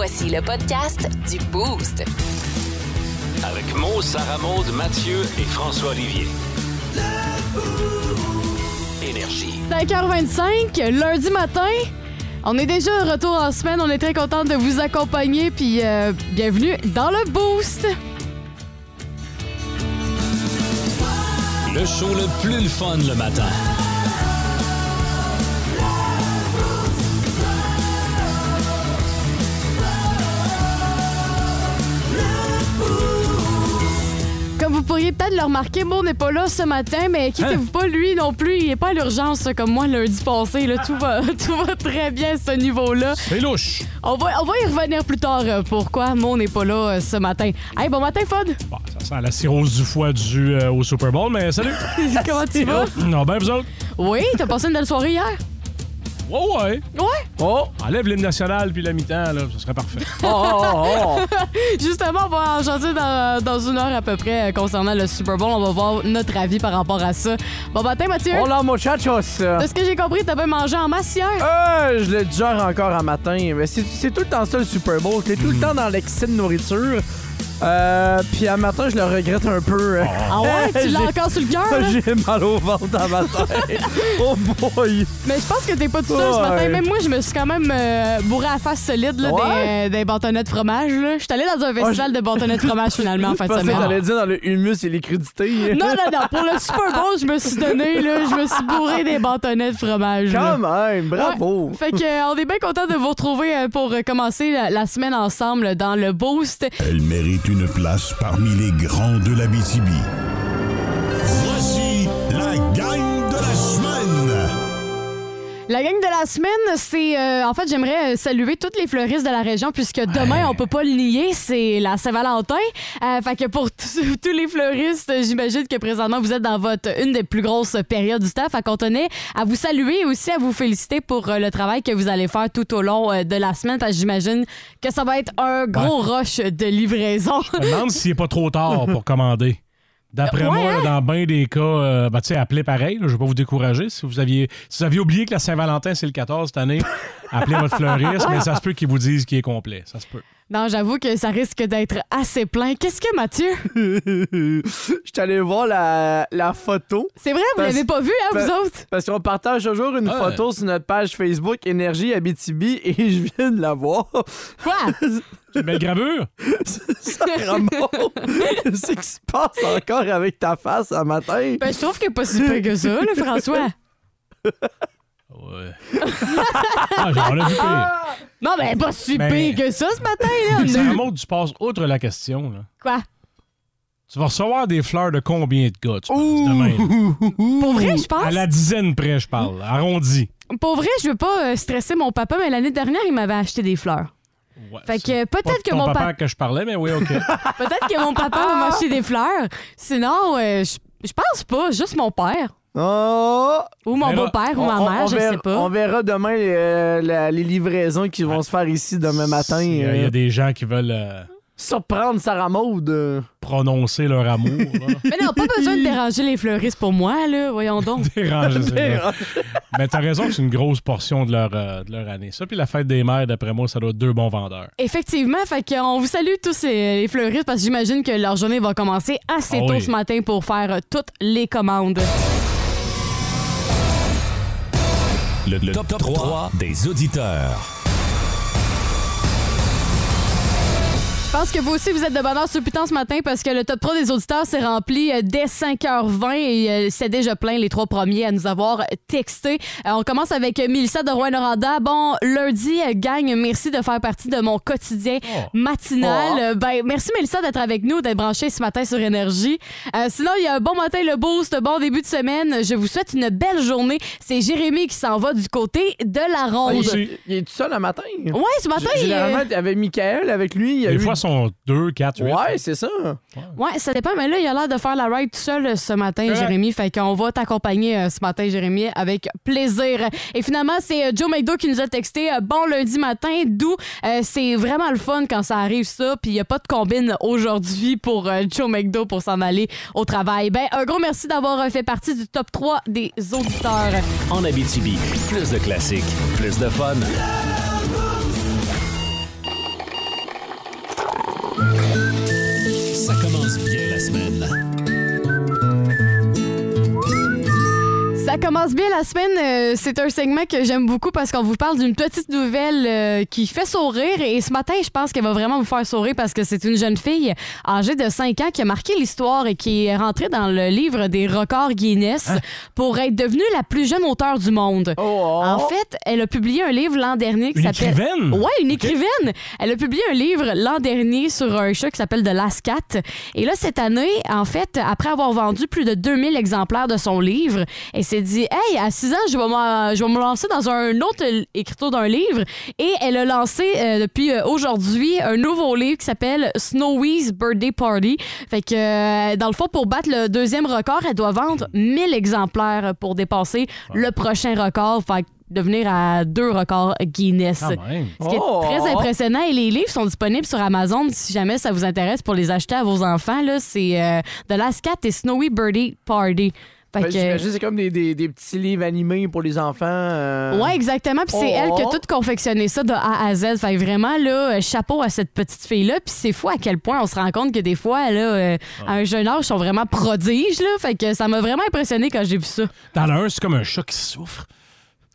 Voici le podcast du Boost. Avec Mo, Sarah Maud, Mathieu et François Olivier. Énergie. 5h25, lundi matin. On est déjà de retour en semaine. On est très content de vous accompagner. Puis euh, bienvenue dans le Boost. Le show le plus le fun le matin. Comme vous pourriez peut-être le remarquer, Mo n'est pas là ce matin, mais quittez-vous pas, lui non plus. Il n'est pas à l'urgence comme moi lundi passé. Là, tout, va, tout va très bien à ce niveau-là. C'est louche. On va, on va y revenir plus tard. euh, Pourquoi Mo n'est pas là euh, ce matin? Hey, bon matin, Fod. Bon, ça sent la cirrhose du foie dû euh, au Super Bowl, mais salut. Comment tu vas? non, ben vous autres. Oui, t'as passé une belle soirée hier? Ouais, ouais. Ouais. Oh, enlève l'hymne national puis la mi-temps, là, ça serait parfait. Justement, on va en jaser dans, dans une heure à peu près euh, concernant le Super Bowl. On va voir notre avis par rapport à ça. Bon matin, Mathieu. Hola muchachos! De ce que j'ai compris, t'as bien mangé en masse hier. Euh, je le digère encore un matin. Mais c'est, c'est tout le temps ça le Super Bowl. T'es tout le temps dans l'excès de nourriture. Euh, puis à matin, je le regrette un peu. Ah ouais? Tu l'as J'ai- encore sur le cœur, là? J'ai mal au ventre à matin. oh boy! Mais je pense que t'es pas tout seul ce Ouais. matin. Même moi, je me suis quand même euh, bourré à la face solide là, Ouais? des, des bâtonnets de fromage. Je suis allée dans un festival de bâtonnets de fromage finalement en fin Je de pensais que semaine. t'allais dire dans le humus et les crudités. Non, non, non. Pour le Super Bowl, je me suis donné, là, je me suis bourré des bâtonnets de fromage. là. Quand même, bravo! Ouais. Fait que, euh, on est bien content de vous retrouver euh, pour euh, commencer la, la semaine ensemble dans le Boost. Elle mérite une place parmi les grands de la. Voici La gang de la semaine, c'est. euh, en fait, j'aimerais saluer toutes les fleuristes de la région, puisque demain, on peut pas le nier, c'est la Saint-Valentin. Euh, fait que pour tous les fleuristes, j'imagine que présentement, vous êtes dans votre une des plus grosses périodes du temps. Fait qu'on tenait à vous saluer et aussi à vous féliciter pour euh, le travail que vous allez faire tout au long euh, de la semaine. Parce que j'imagine que ça va être un gros rush de livraison. Je me demande s'il n'est pas trop tard pour commander. D'après Ouais, moi, hein? dans bien des cas, euh, ben, tu sais, appelez pareil. là, je ne vais pas vous décourager. Si vous aviez, si vous aviez oublié que la Saint-Valentin, c'est le 14 cette année, appelez votre fleuriste, mais ça se peut qu'ils vous disent qu'il est complet. Ça se peut. Non, j'avoue que ça risque d'être assez plein. Qu'est-ce que Mathieu? Je suis allé voir la, la photo. C'est vrai, vous Parce- l'avez pas vu, hein, vous Pa- autres? Parce qu'on partage toujours une Ouais. photo sur notre page Facebook Énergie Abitibi et je viens de la voir. Quoi? Une belle gravure. Ça, Ramon, qu'est-ce qui se passe encore avec ta face ce matin? Ben, je trouve qu'il est pas si peu que ça, là, François. Ouais. Ah, on l'a vu pire. Non, ben, pas si pire que ça ce matin, là. C'est On a- un mot que tu passes outre la question. Là. Quoi? Tu vas recevoir des fleurs de combien de gars, tu penses, demain? là? Pour vrai, je pense? À la dizaine près, je parle. Arrondi. Pour vrai, je veux pas euh, stresser mon papa, mais l'année dernière, il m'avait acheté des fleurs. Ouais, Fait c'est que pas peut-être de que ton mon papa papa. que je parlais, mais oui, OK. Peut-être que mon papa va m'acheter des fleurs. Sinon, euh, je je pense pas, juste mon père. Oh! Ou mon beau-père ou ma mère, on je verra, sais pas. On verra demain euh, la- les livraisons qui vont se faire ici demain matin. Il y a- il y euh, a des gens qui veulent euh, Surprendre Sarah Maud. euh. prononcer leur amour. là. Mais non, pas besoin de déranger les fleuristes pour moi, là. Voyons donc. Déranger, c'est vrai. Mais t'as raison que c'est une grosse portion de leur, euh, de leur année. Ça, puis la fête des mères, d'après moi, ça doit être deux bons vendeurs. Effectivement, fait qu'on vous salue tous euh, les fleuristes parce que j'imagine que leur journée va commencer assez Ah tôt oui. ce matin pour faire euh, toutes les commandes. Le, le top, 3 des auditeurs. Je pense que vous aussi, vous êtes de bonheur sur Putain ce matin parce que le top 3 des auditeurs s'est rempli euh, dès 5h20 et euh, c'est déjà plein les trois premiers à nous avoir texté. Euh, on commence avec Mélissa de Rouen-Noranda. Bon, lundi, gang, merci de faire partie de mon quotidien matinal. Oh. Ben, merci Mélissa d'être avec nous, d'être branchée ce matin sur Énergie. Euh, sinon, il y a un bon matin le boost, bon début de semaine. Je vous souhaite une belle journée. C'est Jérémy qui s'en va du côté de la Ah, ronde. il, il est tout seul le matin? Ouais, ce matin, G- il, Généralement, avec Michael, avec lui, il y a Des eu... sont deux, quatre, huit. Ouais, c'est ça. Ouais, ça dépend, mais là, il a l'air de faire la ride tout seul euh, ce matin, Ouais. Jérémy. Fait qu'on va t'accompagner euh, ce matin, Jérémy, avec plaisir. Et finalement, c'est euh, Joe McDo qui nous a texté euh, Bon lundi matin, d'où euh, c'est vraiment le fun quand ça arrive ça. Puis il n'y a pas de combine aujourd'hui pour euh, Joe McDo pour s'en aller au travail. Ben, un gros merci d'avoir euh, fait partie du top 3 des auditeurs. En Abitibi, plus de classiques, plus de fun. Ça commence bien la semaine. Ça commence bien la semaine. euh, c'est un segment que j'aime beaucoup parce qu'on vous parle d'une petite nouvelle euh, qui fait sourire. Et ce matin, je pense qu'elle va vraiment vous faire sourire parce que c'est une jeune fille âgée de 5 ans qui a marqué l'histoire et qui est rentrée dans le livre des records Guinness pour être devenue la plus jeune auteure du monde. Oh, En fait, elle a publié un livre l'an dernier qui Une s'appelle. écrivaine? Ouais, une écrivaine. Elle a publié un livre l'an dernier sur un chat qui s'appelle The Last Cat. Et là, cette année, en fait, après avoir vendu plus de 2000 exemplaires de son livre, elle s'est dit Hey, à 6 ans, je vais, m'en- je vais me lancer dans un autre écriture d'un livre. Et elle a lancé euh, depuis euh, aujourd'hui un nouveau livre qui s'appelle Snowy's Birthday Party. Fait que, euh, dans le fond, pour battre le deuxième record, elle doit vendre 1000 exemplaires pour dépasser le prochain record. Fait que devenir à deux records Guinness. Quand même. Ce qui est Oh! très impressionnant. Et les livres sont disponibles sur Amazon si jamais ça vous intéresse pour les acheter à vos enfants. Là, c'est euh, The Last Cat et Snowy Birdie Party. Fait Ben, que- J'imagine c'est comme des, des- des petits livres animés pour les enfants. euh. Ouais, exactement. Puis c'est Oh. elle qui a tout confectionné ça de A à Z. Fait que vraiment, là, euh, chapeau à cette petite fille-là. Puis c'est fou à quel point on se rend compte que des fois, là, euh, à un jeune âge, ils sont vraiment prodiges. Là. Fait que ça m'a vraiment impressionné quand j'ai vu ça. Dans 1, c'est comme un chat qui souffre.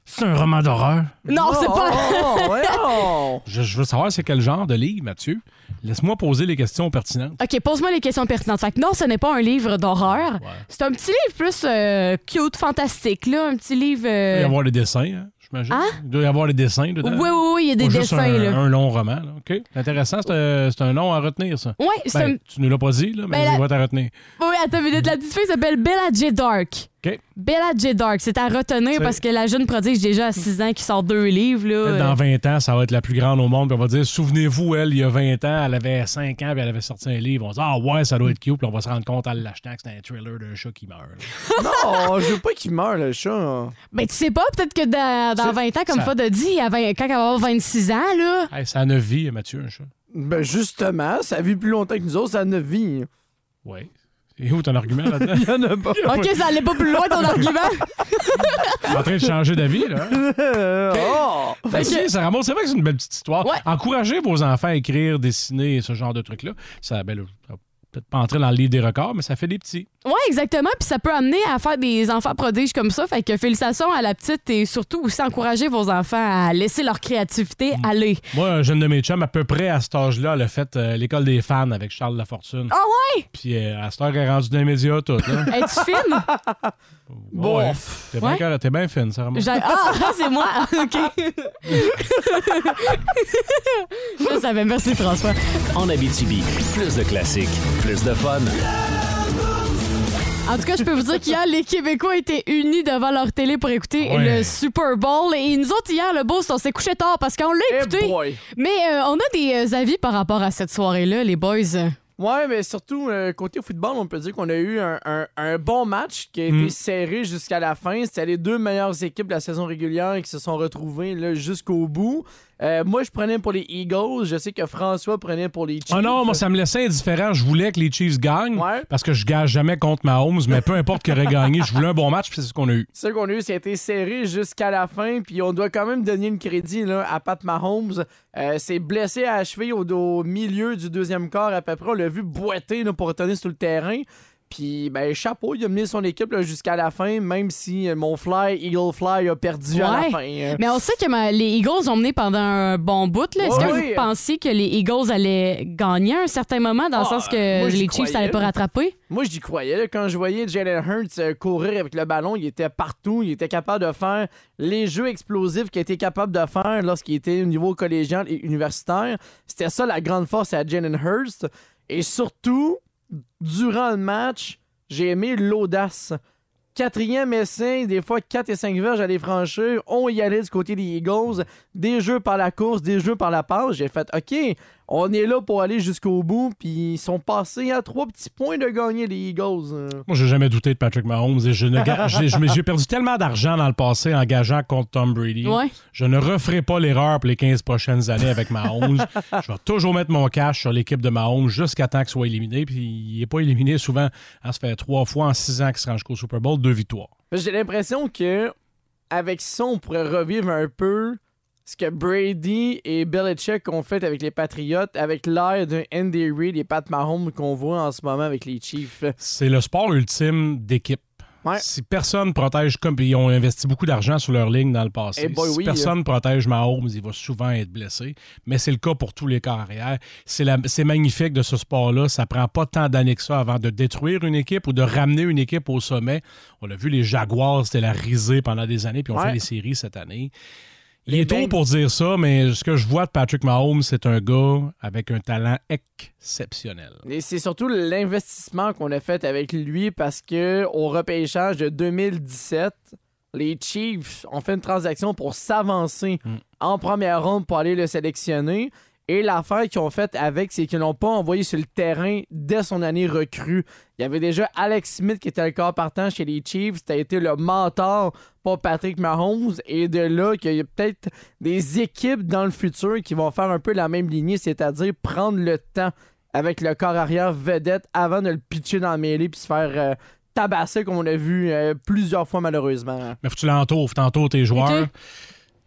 C'est un roman d'horreur. Non, c'est Oh, pas. oh, oh. Je, je veux savoir c'est quel genre de livre, Mathieu. Laisse-moi poser les questions pertinentes. OK, pose-moi les questions pertinentes. Fait que non, ce n'est pas un livre d'horreur. C'est un petit livre plus euh, cute, fantastique, là. Un petit livre. Il doit euh, y avoir les dessins, hein, j'imagine. Hein? Il doit y avoir les dessins dedans. Oui, oui, oui, il y a des dessins, un, là. un long roman. Là. OK. Intéressant, c'est un, nom à retenir, ça. Oui, c'est Ben, un. Tu ne l'as pas dit, là, mais Ben, la- vais t'en retenir. Oui, attends une minute. La petite fille s'appelle Bella J. Dark. Bella J. Dark, c'est à retenir parce que la jeune prodige, déjà à 6 ans, qui sort deux livres, là. Euh, Dans 20 ans, ça va être la plus grande au monde. Puis on va dire, souvenez-vous, elle, il y a 20 ans, elle avait 5 ans, puis elle avait sorti un livre. On va dire, ah ouais, ça doit être cute. Puis on va se rendre compte en l'achetant que c'est un thriller d'un chat qui meurt. Non, je veux pas qu'il meure, le chat. Ben, tu sais pas, peut-être que dans, dans Ça- 20 ans, comme ça- Fod a dit, à 20 quand elle va avoir 26 ans, là. Hey, ça a 9 vies, Mathieu, un chat. Ben justement, ça vit plus longtemps que nous autres, ça a 9 vies. Oui. Et où ton argument là-dedans? Il y en a pas. OK, ça allait pas plus loin ton argument. en train de changer d'avis, là. oh! Ben, si, ça remonte. C'est vrai que c'est une belle petite histoire. Ouais. Encouragez vos enfants à écrire, dessiner, ce genre de trucs-là. Ça, ben, là, ça peut-être pas entrer dans le livre des records, mais ça fait des petits. Ouais, exactement. Puis ça peut amener à faire des enfants prodiges comme ça. Fait que félicitations à la petite et surtout aussi encourager vos enfants à laisser leur créativité Mm. aller. Moi, un jeune de mes chums, à peu près à cet âge-là, elle a fait euh, l'école des fans avec Charles Lafortune. Ah ouais? Puis euh, à cette heure, elle est rendue dans les médias, tout. Es-tu fine? Bon. Ouais. T'es bien, Ouais. t'es bien fine. J'ai- Ah, c'est moi. OK. Je savais. Merci, François. En Abitibi, plus de classiques, plus de fun. En tout cas, je peux vous dire qu'hier, les Québécois étaient unis devant leur télé pour écouter Ouais. le Super Bowl. Et nous autres, hier, le Boost, on s'est couché tard parce qu'on l'a Eh écouté. Mais euh, on a des euh, avis par rapport à cette soirée-là, les boys. Ouais, mais surtout, euh, côté football, on peut dire qu'on a eu un, un- un bon match qui a été Mm. serré jusqu'à la fin. C'était les deux meilleures équipes de la saison régulière qui se sont retrouvées là, jusqu'au bout. Euh, moi, je prenais pour les Eagles. Je sais que François prenait pour les Chiefs. Oh non, moi, ça me laissait indifférent. Je voulais que les Chiefs gagnent Ouais. parce que je gage jamais contre Mahomes, mais peu importe qui aurait gagné, je voulais un bon match, puis c'est ce qu'on a eu. Ce qu'on a eu, ça a été serré jusqu'à la fin. Puis on doit quand même donner le crédit là, à Pat Mahomes. Euh, c'est blessé à la cheville au, au milieu du deuxième quart à peu près. On l'a vu boiter là, pour retourner sur le terrain. Puis, ben, chapeau, il a mené son équipe jusqu'à la fin, même si euh, mon fly, Eagle Fly, a perdu à la fin. Euh, Mais on sait que ma- les Eagles ont mené pendant un bon bout. là. Est-ce Ouais, que oui. vous pensiez que les Eagles allaient gagner à un certain moment, dans le Ah, sens que moi, les Chiefs n'allaient pas rattraper? Moi, j'y croyais. là. Quand je voyais Jalen Hurts euh, courir avec le ballon, il était partout. Il était capable de faire les jeux explosifs qu'il était capable de faire lorsqu'il était au niveau collégial et universitaire. C'était ça la grande force à Jalen Hurts. Et surtout, durant le match, j'ai aimé l'audace. Quatrième essai, des fois 4 et 5 verges à les franchir. On y allait du côté des Eagles. Des jeux par la course, des jeux par la passe. J'ai fait, OK, on est là pour aller jusqu'au bout. Puis ils sont passés à trois petits points de gagner les Eagles. Euh, Moi, j'ai jamais douté de Patrick Mahomes et je ne j'ai perdu tellement d'argent dans le passé en gageant contre Tom Brady. Ouais. Je ne referai pas l'erreur pour les 15 prochaines années avec Mahomes. je vais toujours mettre mon cash sur l'équipe de Mahomes jusqu'à temps qu'il soit éliminé. Puis il n'est pas éliminé souvent. Hein, ça fait trois fois en six ans qu'il se rend jusqu'au Super Bowl, deux victoires. J'ai l'impression que avec ça, on pourrait revivre un peu ce que Brady et Belichick ont fait avec les Patriots, avec l'air d'un Andy Reid et Pat Mahomes qu'on voit en ce moment avec les Chiefs. C'est le sport ultime d'équipe. Ouais. Si personne protège comme ils ont investi beaucoup d'argent sur leur ligne dans le passé. Eh boy, si oui, personne protège Mahomes, il va souvent être blessé. Mais c'est le cas pour tous les corps arrière. C'est magnifique de ce sport-là. Ça prend pas tant d'années que ça avant de détruire une équipe ou de ramener une équipe au sommet. On l'a vu, les Jaguars, c'était la risée pendant des années, puis on Ouais. fait les séries cette année. Il est tôt Beng- pour dire ça, mais ce que je vois de Patrick Mahomes, c'est un gars avec un talent exceptionnel. Et c'est surtout l'investissement qu'on a fait avec lui parce que au repêchage de 2017, les Chiefs ont fait une transaction pour s'avancer Mm. en première ronde pour aller le sélectionner. Et l'affaire qu'ils ont faite avec, c'est qu'ils l'ont pas envoyé sur le terrain dès son année recrue. Il y avait déjà Alex Smith qui était le corps partant chez les Chiefs. C'était été le mentor pour Patrick Mahomes. Et de là, qu'il y a peut-être des équipes dans le futur qui vont faire un peu la même lignée, c'est-à-dire prendre le temps avec le corps arrière vedette avant de le pitcher dans la mêlée puis se faire euh, tabasser comme on a vu euh, plusieurs fois malheureusement. Mais faut que tu l'entoures, faut t'entoures tes joueurs.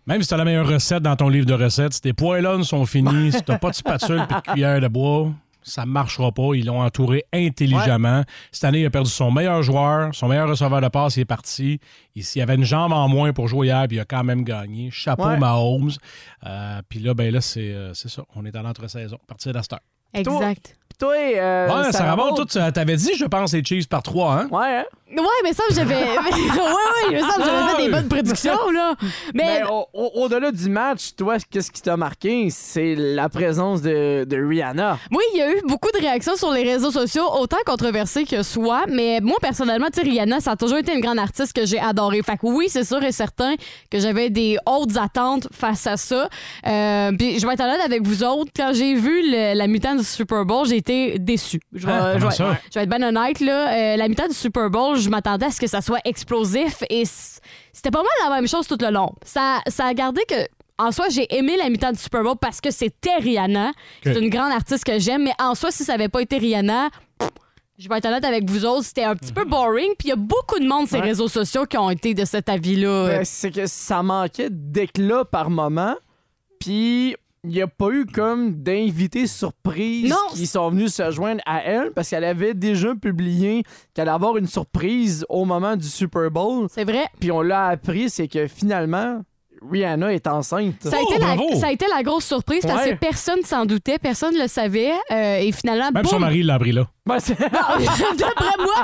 Même si tu as la meilleure recette dans ton livre de recettes, si tes poêlons sont finis, si tu pas de spatule et de cuillère de bois, ça marchera pas. Ils l'ont entouré intelligemment. Cette année, il a perdu son meilleur joueur, son meilleur receveur de passe, il est parti. Il, s'il y avait une jambe en moins pour jouer hier, puis il a quand même gagné. Chapeau Ouais. Mahomes. Euh, puis là, ben là, c'est euh, c'est ça. On est en entre-saison, à partir. Exact. Puis toi, euh, Ouais, ça remonte tout. T'avais dit, je pense, les Chiefs par trois, hein? Ouais, hein? Ouais, mais ça, j'avais. ouais, ouais, mais ça, j'avais fait des bonnes prédictions, là. Mais. Mais au- au- au-delà du match, toi, qu'est-ce qui t'a marqué? C'est la présence de, de Rihanna. Oui, il y a eu beaucoup de réactions sur les réseaux sociaux, autant controversées que soit. Mais moi, personnellement, tu sais, Rihanna, ça a toujours été une grande artiste que j'ai adorée. Fait que oui, c'est sûr et certain que j'avais des hautes attentes face à ça. Euh, puis je vais être honnête avec vous autres, quand j'ai vu le- la mi-temps du Super Bowl, j'ai été déçue. Je vais, Ah, je comment vais- ça? je vais être bien honnête, là. Euh, la mi-temps du Super Bowl, je m'attendais à ce que ça soit explosif et c'était pas mal la même chose tout le long. Ça, ça a gardé que. En soi, j'ai aimé la mi-temps du Super Bowl parce que c'était Rihanna. C'est une grande artiste que j'aime, mais en soi, si ça avait pas été Rihanna, pff, je vais être honnête avec vous autres, c'était un petit peu boring. Puis il y a beaucoup de monde sur les réseaux sociaux qui ont été de cet avis-là. Ben, c'est que ça manquait d'éclat par moment. Puis il n'y a pas eu comme d'invités surprises Non. qui sont venus se joindre à elle parce qu'elle avait déjà publié qu'elle allait avoir une surprise au moment du Super Bowl. C'est vrai. Puis on l'a appris, c'est que finalement, Rihanna est enceinte. Ça a, Oh, été la, bravo! ça a été la grosse surprise parce Ouais. que personne s'en doutait, personne ne le savait. euh, et finalement, Même boum! son mari l'a appris là. Ben, d'après moi,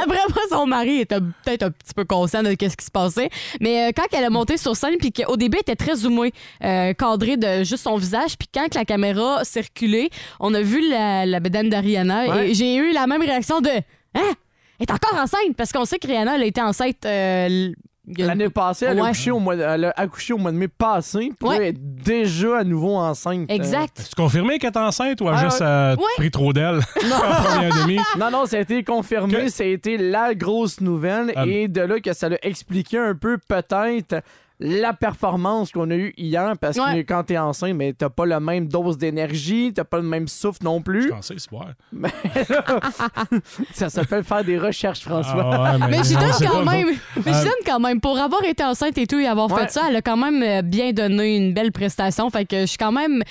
d'après moi, son mari était peut-être un petit peu conscient de ce qui se passait. Mais euh, quand elle a monté sur scène, puis qu'au début, elle était très zoomée, euh, cadrée de juste son visage, puis quand que la caméra circulait, on a vu la, la bedaine de Rihanna Ouais. et j'ai eu la même réaction de Hein? Elle est encore enceinte parce qu'on sait que Rihanna elle a été enceinte euh, L'année passée, elle, a Ouais. accouché au mois de, elle a accouché au mois de mai passé. Puis Ouais. elle est déjà à nouveau enceinte. Exact. Tu confirmé qu'elle est enceinte ou a Ah, juste euh, ouais. pris trop d'elle? Euh, Non, non, ça a été confirmé. Que- Ça a été la grosse nouvelle. Ah. Et de là que ça l'a expliqué un peu, peut-être, la performance qu'on a eue hier. Parce que Ouais. quand t'es enceinte, mais t'as pas la même dose d'énergie, t'as pas le même souffle non Je plus. pensais, c'est vrai. ça s'appelle faire des recherches, François. Ah ouais, Mais j'y on donne quand même. Mais j'y Euh, donne quand même. Pour avoir été enceinte et tout et avoir Ouais. fait ça, elle a quand même euh, bien donné une belle prestation. Fait que je suis quand même.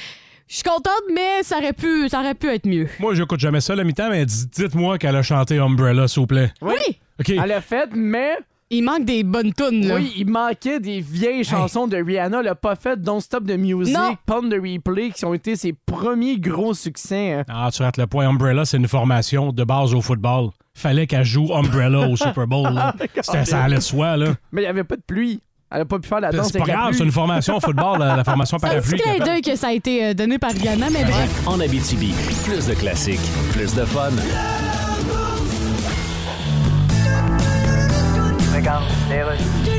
Je suis contente, mais ça aurait pu, ça aurait pu être mieux. Moi, j'écoute jamais ça la mi-temps, mais dites-moi qu'elle a chanté Umbrella, s'il vous plaît. Oui. OK. Elle l'a fait, mais Il manque des bonnes tunes, là. oui, il manquait des vieilles chansons de Rihanna. Elle a pas fait Don't Stop the Music, Non. Pump the Replay, qui ont été ses premiers gros succès. hein. Ah, tu rates le point. Umbrella, c'est une formation de base au football. Fallait qu'elle joue Umbrella au Super Bowl. là. C'était- ça allait de soi, là. Mais il n'y avait pas de pluie. Elle a pas pu faire la danse C'est pas avec la grave, pluie. c'est une formation au football, la, la formation C'est un parapluie. petit clin d'œil que ça a été euh, donné par Rihanna, mais bref. En Abitibi, plus de classiques, plus de fun. legal. Delas.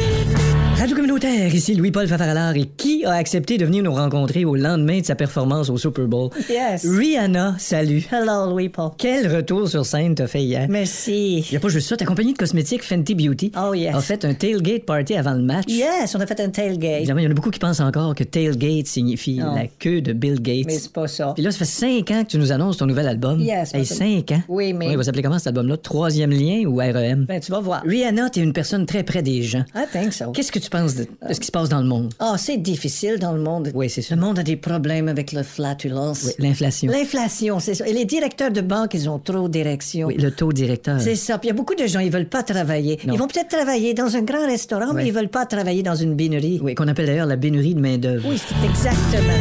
Radio communautaire, ici Louis-Paul Fafaralard et qui a accepté de venir nous rencontrer au lendemain de sa performance au Super Bowl? Yes. Rihanna, salut. Hello, Louis-Paul. Quel retour sur scène t'as fait hier? Merci. Y a pas juste ça, ta compagnie de cosmétiques Fenty Beauty Oh, yes. a fait un tailgate party avant le match. Yes, on a fait un tailgate. Évidemment, il y en a beaucoup qui pensent encore que tailgate signifie la queue de Bill Gates. Mais c'est pas ça. Puis là, ça fait cinq ans que tu nous annonces ton nouvel album. Yes, Hey, cinq ans? Oui, mais- Oui, il va s'appeler comment cet album-là? Troisième lien ou REM? Ben, tu vas voir. Rihanna, t'es une personne très près des gens. I think so. Qu'est-ce que tu tu penses de, de ce qui se passe dans le monde? Ah, c'est difficile dans le monde. Oui, c'est ça. Le monde a des problèmes avec la flatulence. Oui, l'inflation. L'inflation, c'est ça. Et les directeurs de banque, ils ont trop d'érections. Oui, le taux directeur. C'est ça. Puis il y a beaucoup de gens, ils veulent pas travailler. Non. Ils vont peut-être travailler dans un grand restaurant, mais ils veulent pas travailler dans une bénurie. Oui, qu'on appelle d'ailleurs la bénurie de main-d'œuvre. Oui, c'est exactement.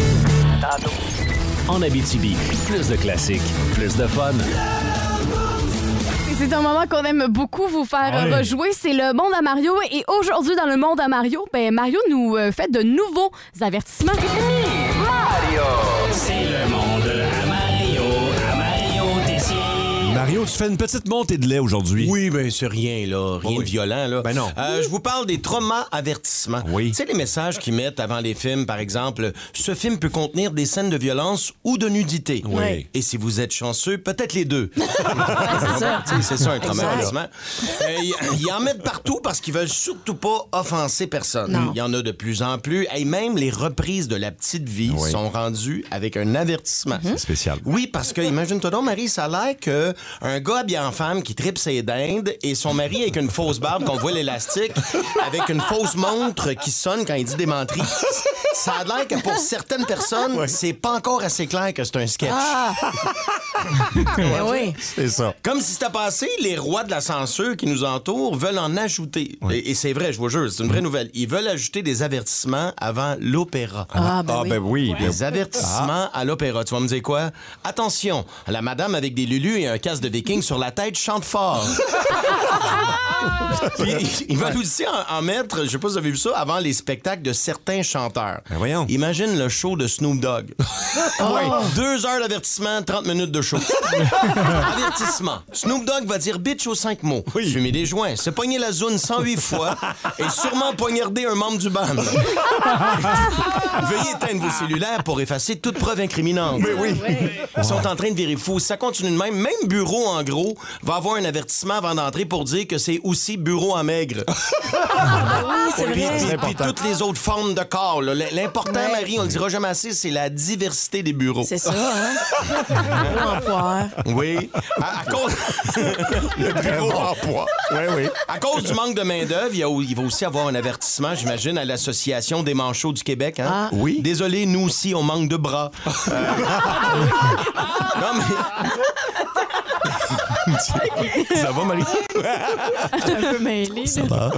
En Abitibi, plus de classiques, plus de fun. C'est un moment qu'on aime beaucoup vous faire Ouais. rejouer. C'est le monde à Mario. Et aujourd'hui, dans le monde à Mario, ben, Mario nous euh, fait de nouveaux avertissements. C'est Mario, tu fais une petite montée de lait aujourd'hui. Oui, ben c'est rien, là. Rien oui. de violent, là. Ben non. Euh, je vous parle des traumas avertissements. Oui. Tu sais, les messages qu'ils mettent avant les films, par exemple, ce film peut contenir des scènes de violence ou de nudité. Oui. Et si vous êtes chanceux, peut-être les deux. c'est ça. C'est ça, un trauma avertissement. Euh, Ils ils en mettent partout parce qu'ils veulent surtout pas offenser personne. Il y en a de plus en plus. Et même les reprises de La Petite Vie Oui. sont rendues avec un avertissement. C'est spécial. Oui, parce que imagine-toi donc, Marie, ça a l'air que un gars habillé en femme qui tripe ses dindes et son mari avec une fausse barbe qu'on voit l'élastique, avec une fausse montre qui sonne quand il dit des. Ça a l'air que pour certaines personnes, c'est pas encore assez clair que c'est un sketch. oui. C'est ça. Comme si c'était passé, les rois de la censure qui nous entourent veulent en ajouter. Et, et c'est vrai, je vous jure, c'est une vraie nouvelle. Ils veulent ajouter des avertissements avant l'opéra. Ah, ben Ah, oui. ben oui. ben- Des avertissements à l'opéra. Tu vas me dire quoi? Attention, la madame avec des lulus et un casque de viking sur la tête chante fort. Puis, ils veulent aussi en, en mettre, je sais pas si vous avez vu ça, avant les spectacles de certains chanteurs. Ben voyons. Imagine le show de Snoop Dogg. Deux heures d'avertissement, 30 minutes de show. Avertissement. Snoop Dogg va dire bitch aux cinq mots. Fumer des joints, se pogner la zone 108 fois et sûrement poignarder un membre du band. Veuillez éteindre vos cellulaires pour effacer toute preuve incriminante. Mais oui. Ils sont en train de virer fou. Si ça continue de même, même bureau en gros va avoir un avertissement avant d'entrer pour dire que c'est aussi bureau à maigre. c'est Puis, vrai. puis- puis toutes les autres formes de corps. là. L'important, Ouais. Marie, on le dira jamais assez, c'est la diversité des bureaux. C'est ça, hein? Bureau en poire. Oui. À, à cause... Bureau en poids. Oui, oui. À cause du manque de main-d'œuvre, il, y a- il va aussi avoir un avertissement, j'imagine, à l'Association des manchots du Québec. Hein? Ah. Oui. Désolé, nous aussi, on manque de bras. Euh, non, mais. Ça va, Marie? Un peu mêlé. là.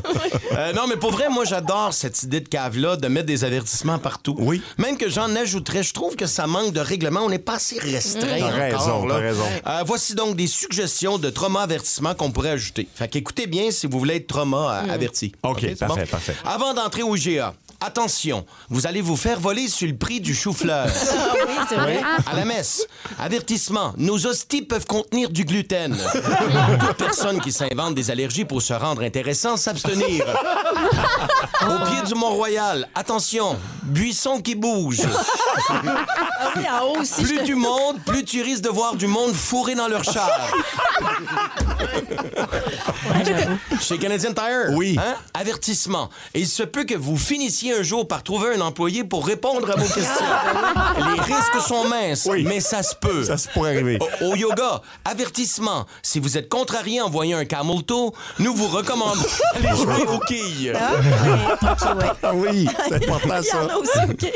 Euh, non, mais pour vrai, moi, j'adore cette idée de cave-là de mettre des avertissements partout. Oui. Même que j'en ajouterais, je trouve que ça manque de règlement. On n'est pas assez restreint. T'as raison, t'as raison. Euh, voici donc des suggestions de trauma avertissement qu'on pourrait ajouter. Fait qu'écoutez bien si vous voulez être trauma euh, averti. OK, parfait, parfait. Avant d'entrer au IGA, attention, vous allez vous faire voler sur le prix du chou-fleur. Oui, c'est vrai. À la messe, avertissement, nos hosties peuvent contenir du gluten. Toute personne qui s'invente des allergies pour se rendre intéressant, s'abstenir. Au pied du Mont-Royal, attention, buisson qui bouge. Ah. Plus tu montes, plus tu risques de voir du monde fourré dans leur char. Chez Canadian Tire, Oui. hein? avertissement. Il se peut que vous finissiez un jour par trouver un employé pour répondre à vos questions. Les risques sont minces, Oui. mais ça se peut. Ça se pourrait arriver. Au, au yoga, avertissement. Si vous êtes contrarié en voyant un camel toe, nous vous recommandons d'aller jouer aux quilles. Ah. Ah oui, c'est important Il y en ça. a aussi, OK.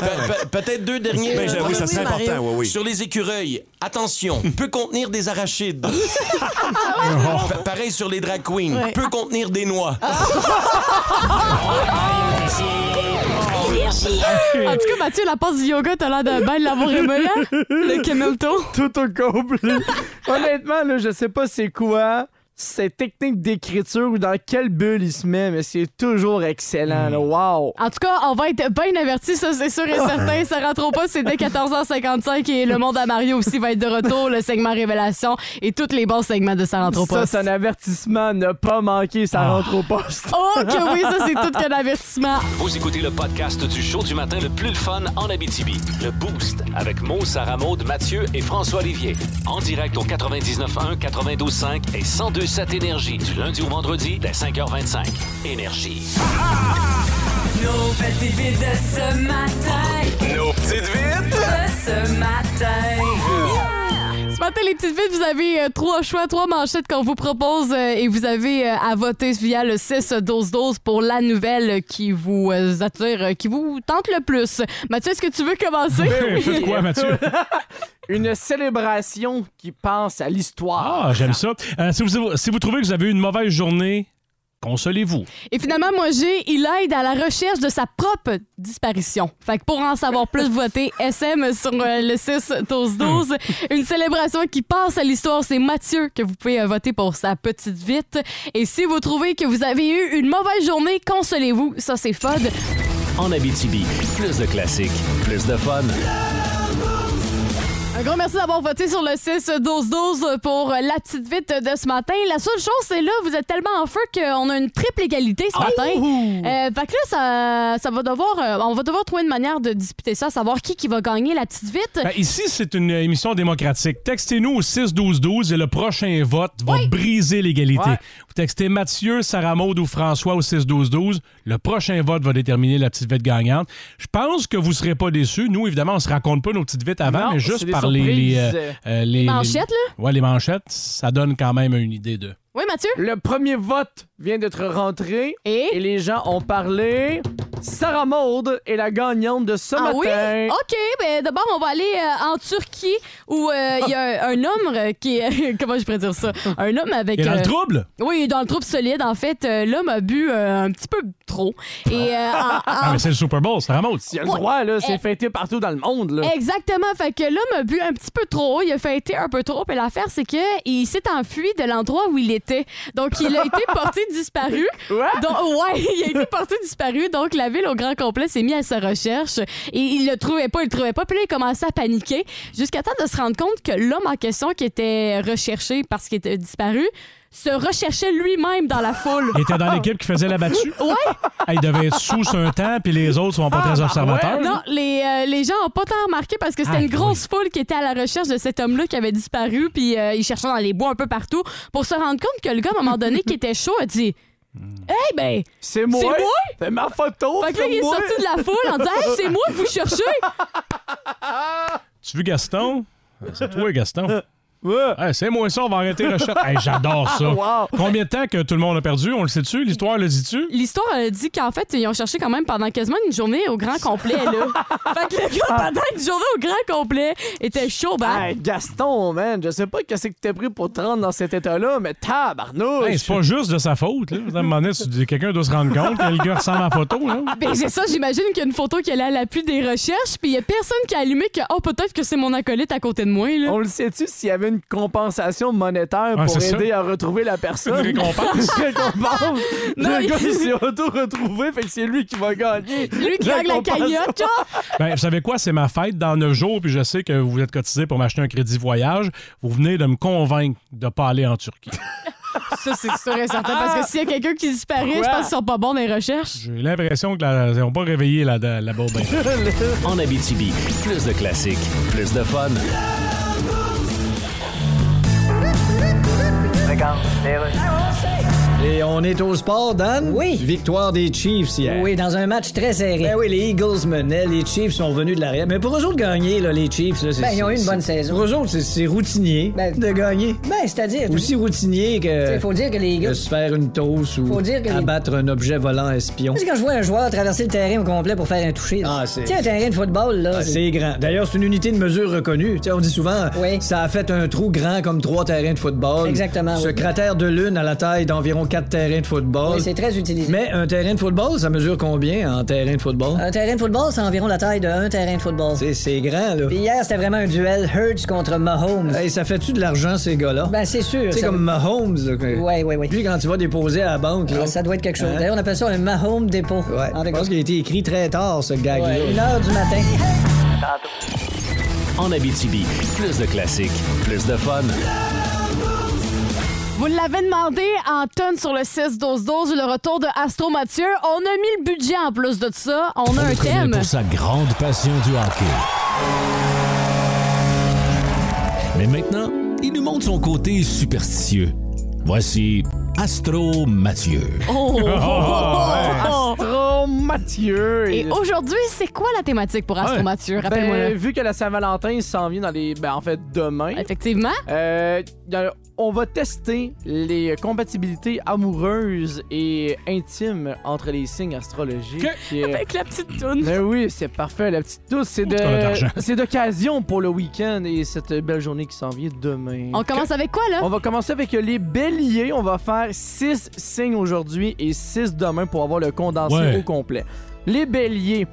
Pe- pe- Peut-être deux derniers. Ben, oui, ça Mario. important, oui, oui. Sur les écureuils, attention, peut contenir des arachides. Pa- Pareil sur les drag queens, peut contenir des noix. Énergie. En tout cas, Mathieu, la passe du yoga, t'as l'air de bien l'avoir hein? Le camel toe. Tout au complet. Honnêtement, là, je sais pas c'est quoi cette technique d'écriture ou dans quelle bulle il se met, mais c'est toujours excellent. Là. Wow! En tout cas, on va être bien avertis, ça c'est sûr et certain. Ça rentre pas, c'est dès 14h55 et le monde à Mario aussi va être de retour, le segment Révélation et tous les bons segments de Ça rentre au Ça, poste. c'est un avertissement, ne pas manquer, ça rentre au poste. Oh que oui, ça c'est tout qu'un avertissement. Vous écoutez le podcast du show du matin le plus le fun en Abitibi. Le Boost avec Mo, Sarah Maud, Mathieu et François Olivier. En direct au 99.1, 92.5 et 102.7 Énergie du lundi au vendredi dès 5h25. Énergie. Nos petites vites de ce matin. Nos petites vites! De ce matin. Ce commenter les petites vites, vous avez euh, trois choix, trois manchettes qu'on vous propose euh, et vous avez euh, à voter via le 6-12-12 pour la nouvelle qui vous euh, attire, euh, qui vous tente le plus. Mathieu, est-ce que tu veux commencer? Ben Faites quoi, Mathieu? Une célébration qui pense à l'histoire. Ah, j'aime ça. Euh, si, vous, si vous trouvez que vous avez eu une mauvaise journée, consolez-vous. Et finalement, moi, j'ai, il aide à la recherche de sa propre disparition. Fait que pour en savoir plus, votez SM sur euh, le 6-12-12. Une célébration qui passe à l'histoire, c'est Mathieu que vous pouvez euh, voter pour sa petite vite. Et si vous trouvez que vous avez eu une mauvaise journée, consolez-vous. Ça, c'est fun. En Abitibi, plus de classiques, plus de fun. Un gros merci d'avoir voté sur le 6-12-12 pour la petite vite de ce matin. La seule chose, c'est là, vous êtes tellement en feu qu'on a une triple égalité ce matin. Euh, fait que là, ça, ça va devoir, euh, on va devoir trouver une manière de disputer ça, savoir qui, qui va gagner la petite vite. Ben, ici, c'est une émission démocratique. Textez-nous au 6-12-12 et le prochain vote va briser l'égalité. Ouais. Vous textez Mathieu, Sarah Maud ou François au 6-12-12. Le prochain vote va déterminer la petite vite gagnante. Je pense que vous ne serez pas déçus. Nous, évidemment, on se raconte pas nos petites vites avant, Non, mais juste des par les, les, euh, euh, les- Les manchettes, là? Ouais, les manchettes, ça donne quand même une idée de. Oui, Mathieu? Le premier vote vient d'être rentré Et? les gens ont parlé. Sarah Maud est la gagnante de ce Ah matin. oui? OK, ben d'abord, on va aller euh, en Turquie où euh, il y a un, un homme euh, qui est... comment je pourrais dire ça? Un homme avec... Et dans euh, le trouble? Oui, dans le trouble solide. En fait, euh, l'homme a bu euh, un petit peu trop. Et euh, en- Ah, en- mais c'est le Super Bowl, Sarah Maud. Il y a le droit, là, c'est fêté partout dans le monde. Là. Exactement. Fait que l'homme a bu un petit peu trop. Il a fêté un peu trop. Et l'affaire, c'est qu'il s'est enfui de l'endroit où il était. Donc, il a été porté disparu. Ouais? Donc, ouais, il a été porté disparu. Donc, la ville au grand complet s'est mise à sa recherche. Et il le trouvait pas, il le trouvait pas. Puis là, il commençait à paniquer. Jusqu'à temps de se rendre compte que l'homme en question, qui était recherché parce qu'il était disparu, se recherchait lui-même dans la foule. Il était dans l'équipe qui faisait la battue. Ouais! Ah, il devait être sous sur un temps, puis les autres sont pas Ah, très bah observateurs. Non, les, euh, les gens ont pas tant remarqué parce que c'était Ah, une grosse foule qui était à la recherche de cet homme-là qui avait disparu, puis euh, il cherchait dans les bois un peu partout pour se rendre compte que le gars, à un moment donné, qui était chaud, a dit Hey, ben, C'est moi. C'est moi? C'est ma photo. fait que là, il est c'est moi. sorti de la foule en disant Hey, c'est moi que vous cherchez. Tu veux Gaston? C'est toi, Gaston. Ouais. Hey, c'est moi ça, on va arrêter le chat. Hey, J'adore ça. Wow. Combien de temps que tout le monde a perdu? On le sait-tu? L'histoire le dit-tu? L'histoire dit qu'en fait, ils ont cherché quand même pendant quasiment une journée au grand complet, là. fait que le gars, pendant une journée au grand complet, était chaud, ben. Hey, Gaston, man, je sais pas qu'est-ce que t'as pris pour te rendre dans cet état-là, mais tabarnouche! Hey, c'est pas juste de sa faute. Là. À un moment donné, quelqu'un doit se rendre compte que le gars ressemble à la photo. Là. Ben, c'est ça, j'imagine qu'il y a une photo qui est là à l'appui des recherches, puis il y a personne qui a allumé que, oh, peut-être que c'est mon acolyte à côté de moi, là. On le sait-tu s'il y avait une compensation monétaire Ouais, pour ça. aider à retrouver la personne? Une récompense. Une récompense! Non, le il- gars, il s'est auto-retrouvé, fait que c'est lui qui va gagner. Lui qui gagne la cagnotte. Ben, vous savez quoi? C'est ma fête dans neuf jours, puis je sais que vous êtes cotisé pour m'acheter un crédit voyage. Vous venez de me convaincre de ne pas aller en Turquie. Ça, c'est sûr et certain, parce que s'il y a quelqu'un qui disparaît, Quoi? je pense qu'ils sont pas bons dans les recherches. J'ai l'impression que la- ils n'ont pas réveillé là-bas. ben. En Abitibi, plus de classiques, plus de fun. fréquence, les rues. Et on est au sport, Dan? Oui. Victoire des Chiefs hier. Oui, dans un match très serré. Ben oui, les Eagles menaient, les Chiefs sont venus de l'arrière. Mais pour eux autres gagner, là, les Chiefs, là, c'est. Ben, ils ont eu une c'est- bonne saison. Pour eux autres, c'est- c'est routinier Ben, de gagner. Ben, c'est-à-dire. Aussi routinier que. Il faut dire que les de Eagles. se faire une toast ou Faut dire que les- abattre un objet volant espion. Tu sais, quand je vois un joueur traverser le terrain au complet pour faire un toucher. là. Ah, c'est- Tu un terrain de football, là. Ah, c'est grand. D'ailleurs, c'est une unité de mesure reconnue. Tu sais, on dit souvent, Oui. ça a fait un trou grand comme trois terrains de football. Exactement, Ce oui. cratère de lune a la taille d'environ quatre terrains de football. Oui, c'est très utilisé. Mais un terrain de football, ça mesure combien en terrain de football? Un terrain de football, c'est environ la taille d'un terrain de football. C'est- C'est grand, là. Puis hier, c'était vraiment un duel Hurts contre Mahomes. Hey, ça fait-tu de l'argent, ces gars-là? Ben, c'est sûr. tu sais, ça- comme Mahomes. là, que- Ouais, ouais, ouais. Lui, quand tu vas déposer à la banque, là. Ah, ça doit être quelque chose. Hein? D'ailleurs, on appelle ça un Mahomes dépôt. Ouais, En je pense qu'il a été écrit très tard, ce gag-là. Ouais, une heure du matin. En Abitibi, plus de classiques, plus de fun. Vous l'avez demandé en tonnes sur le 6-12-12, le retour de Astro Mathieu. On a mis le budget en plus de ça. On a On un thème. pour sa grande passion du hockey. Mais maintenant, il nous montre son côté superstitieux. Voici Astro Mathieu. Oh! Astro Mathieu. Et aujourd'hui, c'est quoi la thématique pour Astro Mathieu? Rappelle-moi. Ben, vu que la Saint-Valentin s'en vient dans les. Ben, en fait, demain. Effectivement. Euh, on va tester les compatibilités amoureuses et intimes entre les signes astrologiques. Et- Avec la petite toune. Ben oui, c'est parfait, la petite touche. C'est de, d'occasion pour le week-end et cette belle journée qui s'en vient demain. On commence avec quoi, là? On va commencer avec les béliers. On va faire six signes aujourd'hui et six demain pour avoir le condensé Ouais. au complet. Les béliers,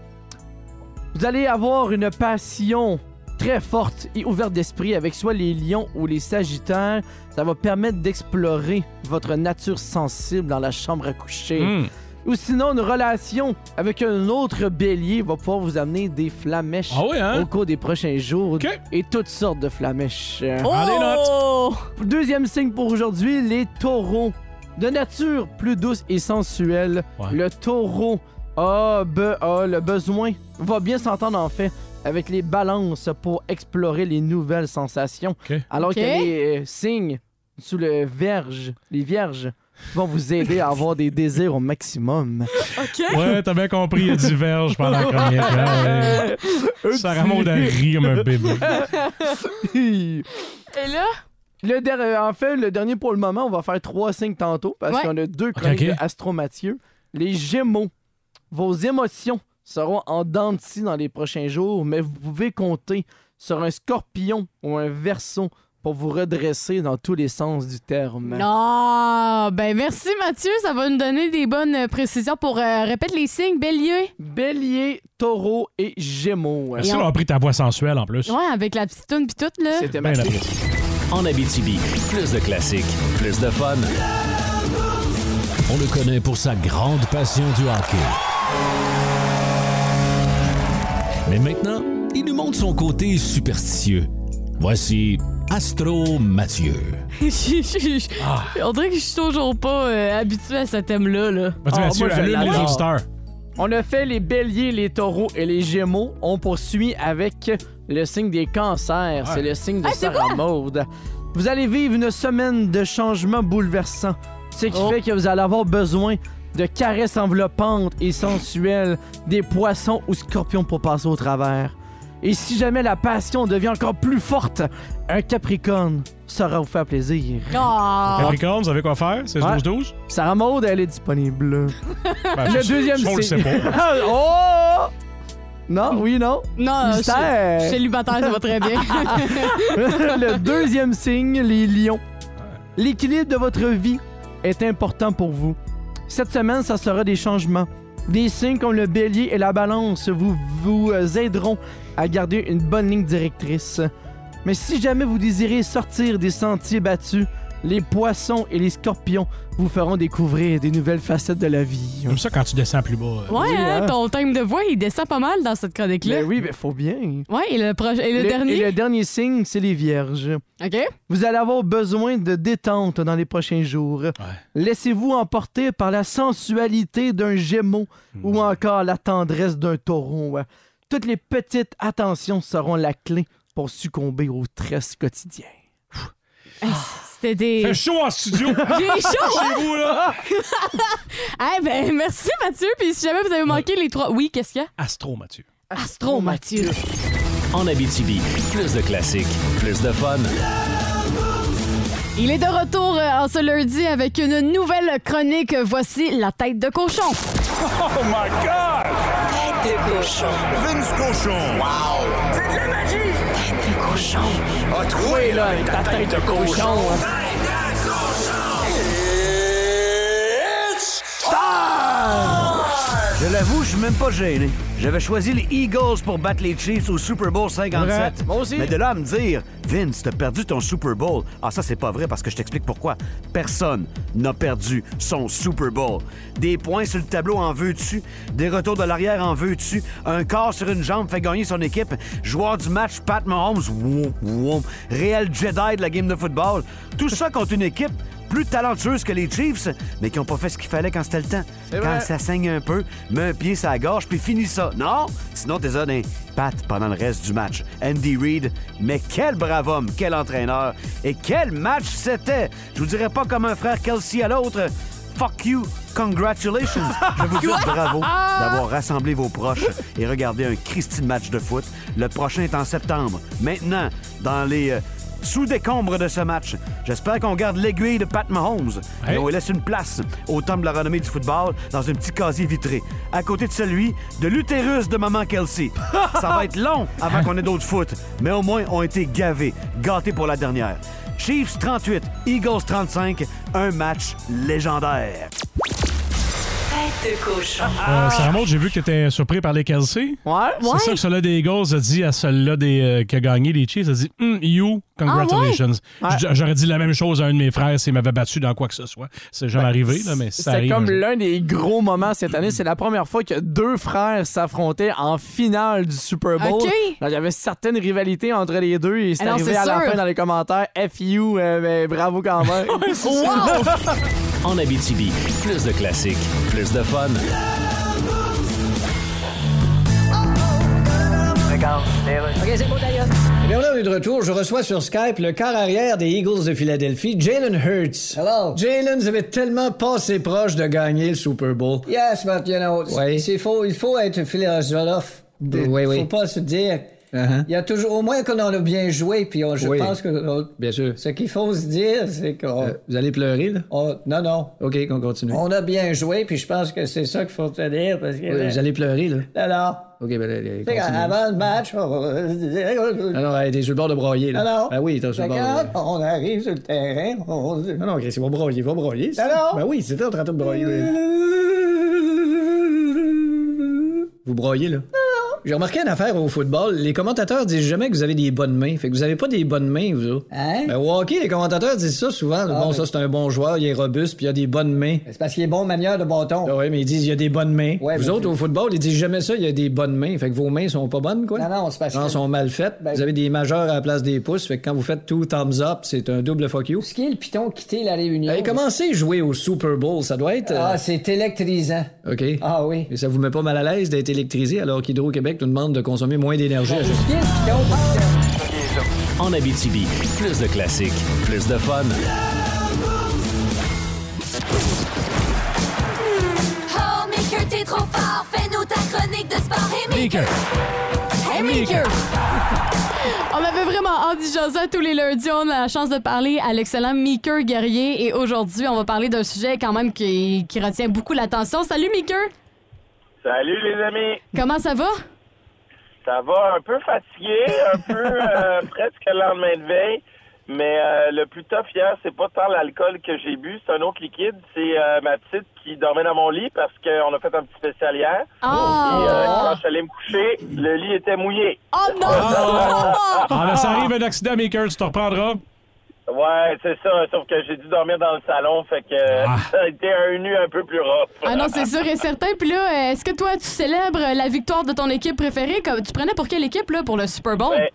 vous allez avoir une passion très forte et ouverte d'esprit avec soit les lions ou les sagittaires. Ça va permettre d'explorer votre nature sensible dans la chambre à coucher. Hmm. Ou sinon, une relation avec un autre bélier va pouvoir vous amener des flamèches Ah oui, hein? au cours des prochains jours et toutes sortes de flamèches. Oh! Deuxième signe pour aujourd'hui, les taureaux. De nature plus douce et sensuelle, Ouais. le taureau a, be- a le besoin, va bien s'entendre en fait, avec les balances pour explorer les nouvelles sensations. Alors OK. que les euh, signes sous le verge, les vierges, vont vous aider à avoir des désirs au maximum. OK. Ouais, t'as bien compris, il y a du verge pendant la chronique. hein, ouais. Sarah Maud a ri comme un bébé. Et là? Le der- euh, en fait, le dernier pour le moment, on va faire trois signes tantôt parce Ouais. qu'on a deux chroniques ok. de Astro Mathieu. Les Gémeaux, vos émotions seront en dents de scie dans les prochains jours, mais vous pouvez compter sur un scorpion ou un verso pour vous redresser dans tous les sens du terme. Non! Ben merci Mathieu, ça va nous donner des bonnes précisions pour euh, répète les signes bélier. Bélier, taureau et Gémeaux. Merci d'avoir pris ta voix sensuelle en plus? Ouais, avec la petite toune pis tout là. C'était apprécié. En Abitibi, plus de classiques, plus de fun. On le connaît pour sa grande passion du hockey. Mais maintenant, il nous montre son côté superstitieux. Voici Astro Mathieu. Je- je- je- On dirait que je suis toujours pas euh, habituée à ce thème-là. Là. Ah, Mathieu, moi, je allume les l'adore. auditeurs. On a fait les béliers, les taureaux et les gémeaux. On poursuit avec le signe des cancers. C'est le signe de Ah, c'est Sarah Maud. Vous allez vivre une semaine de changements bouleversants. Ce qui Oh. fait que vous allez avoir besoin de caresses enveloppantes et sensuelles, des poissons ou scorpions pour passer au travers. Et si jamais la passion devient encore plus forte, un capricorne saura vous faire plaisir. Ah! Capricorne, vous savez quoi faire? C'est Ouais. 12-12? Sarah Maud, elle est disponible. Ben, le je- deuxième le sait pas. Ah, oh! Non, oui, non. Non, Mystère. je célibataire, ça va très bien. le deuxième signe, les lions. L'équilibre de votre vie est important pour vous. Cette semaine, ça sera des changements. Des signes comme le bélier et la balance vous, vous aideront à garder une bonne ligne directrice. Mais si jamais vous désirez sortir des sentiers battus, les poissons et les scorpions vous feront découvrir des nouvelles facettes de la vie. J'aime ça quand tu descends plus bas. euh. Ouais, Oui, hein, hein. ton thème de voix, il descend pas mal dans cette chronique-là. Mais oui, mais faut bien. Ouais, et le, proche- et le, dernier? Et le dernier signe, c'est les vierges. OK. Vous allez avoir besoin de détente dans les prochains jours. Laissez-vous emporter par la sensualité d'un gémeau ou encore la tendresse d'un taureau. Toutes les petites attentions seront la clé pour succomber au stress quotidien. C'était des... Fait chaud en studio. J'ai chaud, hein? Chez vous, là. Eh ben, merci Mathieu. Puis si jamais vous avez manqué les trois... Oui, qu'est-ce qu'il y a? Astro, Mathieu. Astro Mathieu. En Abitibi, plus de classiques, plus de fun. Il est de retour euh, en ce lundi avec une nouvelle chronique. Voici la tête de cochon. Oh my God! Tête de cochon. Vince cochon. Wow! C'est de la magie! Tête de cochon. A troué, là, avec ta tête de cochon. L'avoue, je suis même pas gêné. J'avais choisi les Eagles pour battre les Chiefs au Super Bowl 57. Vrai. Moi aussi. Mais de là à me dire, Vince, t'as perdu ton Super Bowl. Ah, ça, c'est pas vrai parce que je t'explique pourquoi. Personne n'a perdu son Super Bowl. Des points sur le tableau en veux-tu? Des retours de l'arrière en veux-tu? Un corps sur une jambe fait gagner son équipe. Joueur du match, Pat Mahomes, woum, woum. Réel Jedi de la game de football. Tout ça contre une équipe plus talentueuse que les Chiefs, mais qui ont pas fait ce qu'il fallait quand c'était le temps. Quand vrai. ça saigne un peu, mets un pied sur la gorge, puis finis ça. Non? Sinon, t'es ça d'un pat pendant le reste du match. Andy Reid, mais quel brave homme, quel entraîneur. Et quel match c'était! Je vous dirais pas comme un frère Kelsey à l'autre. fuck you, congratulations. Je vous dis bravo Ah! d'avoir rassemblé vos proches et regardé un Christine match de foot. Le prochain est en septembre. Maintenant, dans les euh, sous-décombres de ce match, j'espère qu'on garde l'aiguille de Pat Mahomes et on lui laisse une place au temple de la renommée du football dans un petit casier vitré, à côté de celui de l'utérus de Maman Kelsey. Ça va être long avant qu'on ait d'autres foot, mais au moins on a été gavés, gâtés pour la dernière. Chiefs 38, Eagles 35, un match légendaire. Tête de cochon. Euh, Sarah Maud, j'ai vu que tu étais surpris par les Kelsey. Ouais. C'est ça que celui-là des Eagles a dit à celui-là des, euh, qui a gagné les Chiefs. Il a dit Hum, You, congratulations. Ah ouais? J- J'aurais dit la même chose à un de mes frères s'il m'avait battu dans quoi que ce soit. C'est jamais arrivé, là, mais ça C'était arrive. comme l'un des gros moments cette année. C'est la première fois que deux frères s'affrontaient en finale du Super Bowl. OK. Alors, Il y avait certaines rivalités entre les deux et c'est Ah arrivé c'est à la sûr. fin dans les commentaires. FU, euh, mais bravo quand même. En Abitibi, plus de classiques, plus de fun. OK, c'est bon, d'ailleurs. Eh bien, on est de retour. Je reçois sur Skype le quart arrière des Eagles de Philadelphie, Jalen Hurts. Hello. Jalen, vous avez tellement passé proche de gagner le Super Bowl. Yes, but you know, Oui. c'est faux. Il faut être philosophe. Oui, oui. Faut pas se dire. Uh-huh. Il y a toujours, au moins qu'on en a bien joué, puis on- je Oui. pense que. on- Bien sûr. ce qu'il faut se dire, c'est qu'on. Euh, vous allez pleurer, là? on- non, non. OK, qu'on continue. On a bien joué, puis je pense que c'est ça qu'il faut te dire, parce que. Oui, vous allez pleurer, là? Non, non. OK, ben, allez, continue. avant le match, on. Ah non, t'es sur le bord de broyer, là. Non, non. Ben oui, t'es sur le bord de... on arrive sur le terrain, on. Non, non, Chris, il va broyer, il va broyer. Non, non. Ben oui, c'était en train de broyer. Vous broyez, là? J'ai remarqué une affaire au football. Les commentateurs disent jamais que vous avez des bonnes mains. Fait que vous avez pas des bonnes mains, vous autres. Hein? Ben, au hockey, les commentateurs disent ça souvent. bon, mais- ça, c'est un bon joueur, il est robuste, puis il a des bonnes mains. C'est parce qu'il est bon manière de bâton. Ah ouais, mais ils disent il y a des bonnes mains. Ouais, vous autres, au football, ils disent jamais ça, il y a des bonnes mains. Fait que vos mains sont pas bonnes, quoi. Non, non, c'est parce que. sont mal faites. Ben- vous avez des majeurs à la place des pouces. Fait que quand vous faites tout thumbs up, c'est un double fuck you. Ce qui est le piton quitter la réunion. Hey, commencez à jouer au Super Bowl, ça doit être. euh, Ah, c'est électrisant. OK. Ah oui. Et ça vous met pas mal à l'aise d'être électrisé alors qu'Hydro-Québec nous demande de consommer moins d'énergie En Abitibi, plus de classiques, plus de fun. Oh, Maker, t'es trop fort. Fais-nous ta chronique de sport. Hey, Maker. Hey, Maker! On avait vraiment hâte à tous les lundis. On a la chance de parler à l'excellent Meeker Guerrier. Et aujourd'hui, on va parler d'un sujet quand même qui, qui retient beaucoup l'attention. Salut, Meeker! Salut les amis, Comment ça va? Ça va un peu fatigué, un peu euh, presque le lendemain de veille, mais euh, le plus tough hier, c'est pas tant l'alcool que j'ai bu, c'est un autre liquide, c'est euh, ma petite qui dormait dans mon lit parce qu'on a fait un petit spécial hier. Ah! Et euh, quand je suis allé me coucher, le lit était mouillé. Oh non! Ah, ben, ça arrive un accident, Maker, tu te reprendras. Ouais, c'est ça, sauf que j'ai dû dormir dans le salon, fait que euh, ça a été un nu un peu plus rough. Ah non, c'est sûr et certain. Puis là, euh, est-ce que toi, tu célèbres la victoire de ton équipe préférée? Comme- Tu prenais pour quelle équipe, là, pour le Super Bowl? Ben,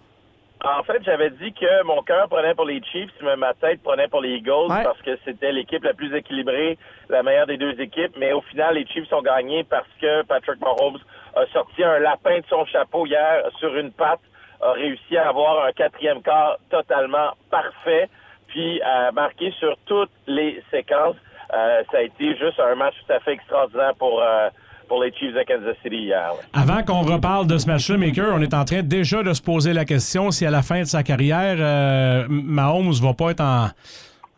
en fait, j'avais dit que mon cœur prenait pour les Chiefs, mais ma tête prenait pour les Eagles Ouais. parce que c'était l'équipe la plus équilibrée, la meilleure des deux équipes. Mais au final, les Chiefs ont gagné parce que Patrick Mahomes a sorti un lapin de son chapeau hier sur une patte, a réussi à avoir un quatrième quart totalement parfait, puis a marqué sur toutes les séquences. Euh, ça a été juste un match tout à fait extraordinaire pour, euh, pour les Chiefs de Kansas City hier. Avant qu'on reparle de ce match-là, Maker, on est en train déjà de se poser la question si à la fin de sa carrière, euh, Mahomes va pas être en,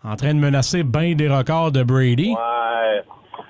en train de menacer bien des records de Brady. Ouais.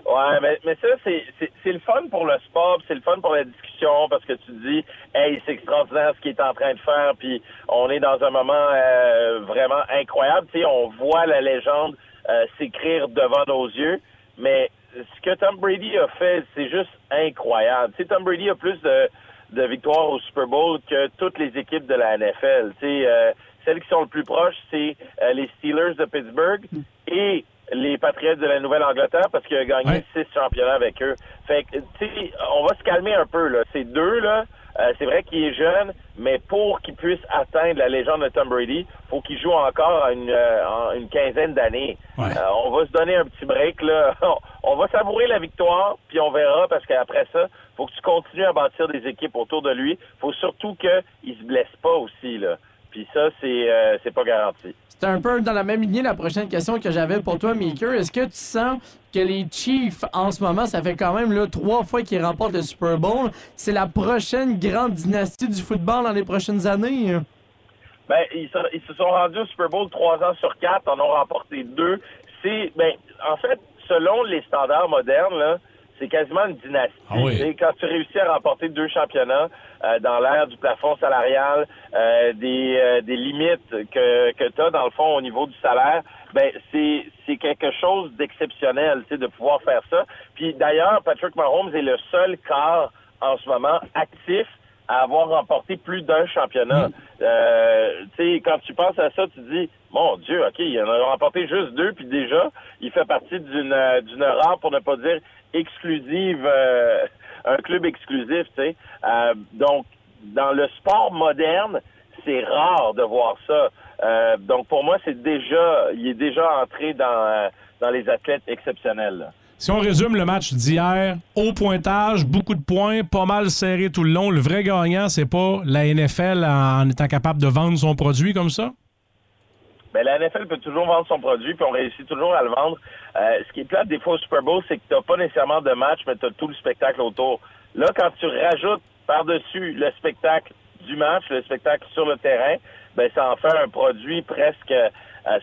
Ouais, mais, mais ça, c'est, le fun pour le sport, c'est le fun pour la discussion, parce que tu dis, hey, c'est extraordinaire ce qu'il est en train de faire, puis on est dans un moment euh, vraiment incroyable. Tu sais, on voit la légende euh, s'écrire devant nos yeux, mais ce que Tom Brady a fait, c'est juste incroyable. Tu sais, Tom Brady a plus de, de victoires au Super Bowl que toutes les équipes de la NFL. Tu sais, euh, celles qui sont le plus proches, c'est euh, les Steelers de Pittsburgh et les Patriots de la Nouvelle-Angleterre parce qu'il a gagné Ouais. six championnats avec eux. Fait que, tu sais, on va se calmer un peu, là. Ces deux, là, euh, c'est vrai qu'il est jeune, mais pour qu'il puisse atteindre la légende de Tom Brady, faut qu'il joue encore une, euh, en une quinzaine d'années. Ouais. Euh, on va se donner un petit break, là. on va savourer la victoire, puis on verra, parce qu'après ça, faut que tu continues à bâtir des équipes autour de lui. faut surtout qu'il se blesse pas aussi, là. Puis ça, c'est euh, c'est pas garanti. C'est un peu dans la même lignée la prochaine question que j'avais pour toi, Maker. Est-ce que tu sens que les Chiefs, en ce moment, ça fait quand même là, trois fois qu'ils remportent le Super Bowl. C'est la prochaine grande dynastie du football dans les prochaines années? Ben, ils, se- ils se sont rendus au Super Bowl trois ans sur quatre, en ont remporté deux. C'est, ben, en fait, selon les standards modernes, là, c'est quasiment une dynastie. Ah oui. Quand tu réussis à remporter deux championnats euh, dans l'ère du plafond salarial, euh, des, euh, des limites que, que tu as, dans le fond, au niveau du salaire, ben, c'est, c'est quelque chose d'exceptionnel, tu sais, de pouvoir faire ça. Puis d'ailleurs, Patrick Mahomes est le seul quart en ce moment actif à avoir remporté plus d'un championnat. Euh, tu sais, quand tu penses à ça, tu dis, mon Dieu, OK, il en a remporté juste deux, puis déjà, il fait partie d'une euh, d'une rare, pour ne pas dire exclusive, euh, un club exclusif, tu sais. Euh, donc, dans le sport moderne, c'est rare de voir ça. Donc, pour moi, c'est déjà, il est déjà entré dans, dans les athlètes exceptionnels. Si on résume le match d'hier, au pointage, beaucoup de points, pas mal serré tout le long. Le vrai gagnant, c'est pas la NFL en étant capable de vendre son produit comme ça? Ben, la NFL peut toujours vendre son produit, puis on réussit toujours à le vendre. Euh, ce qui est plate des fois au Super Bowl, c'est que tu pas nécessairement de match, mais tu as tout le spectacle autour. Là, quand tu rajoutes par-dessus le spectacle du match, le spectacle sur le terrain, ben ça en fait un produit presque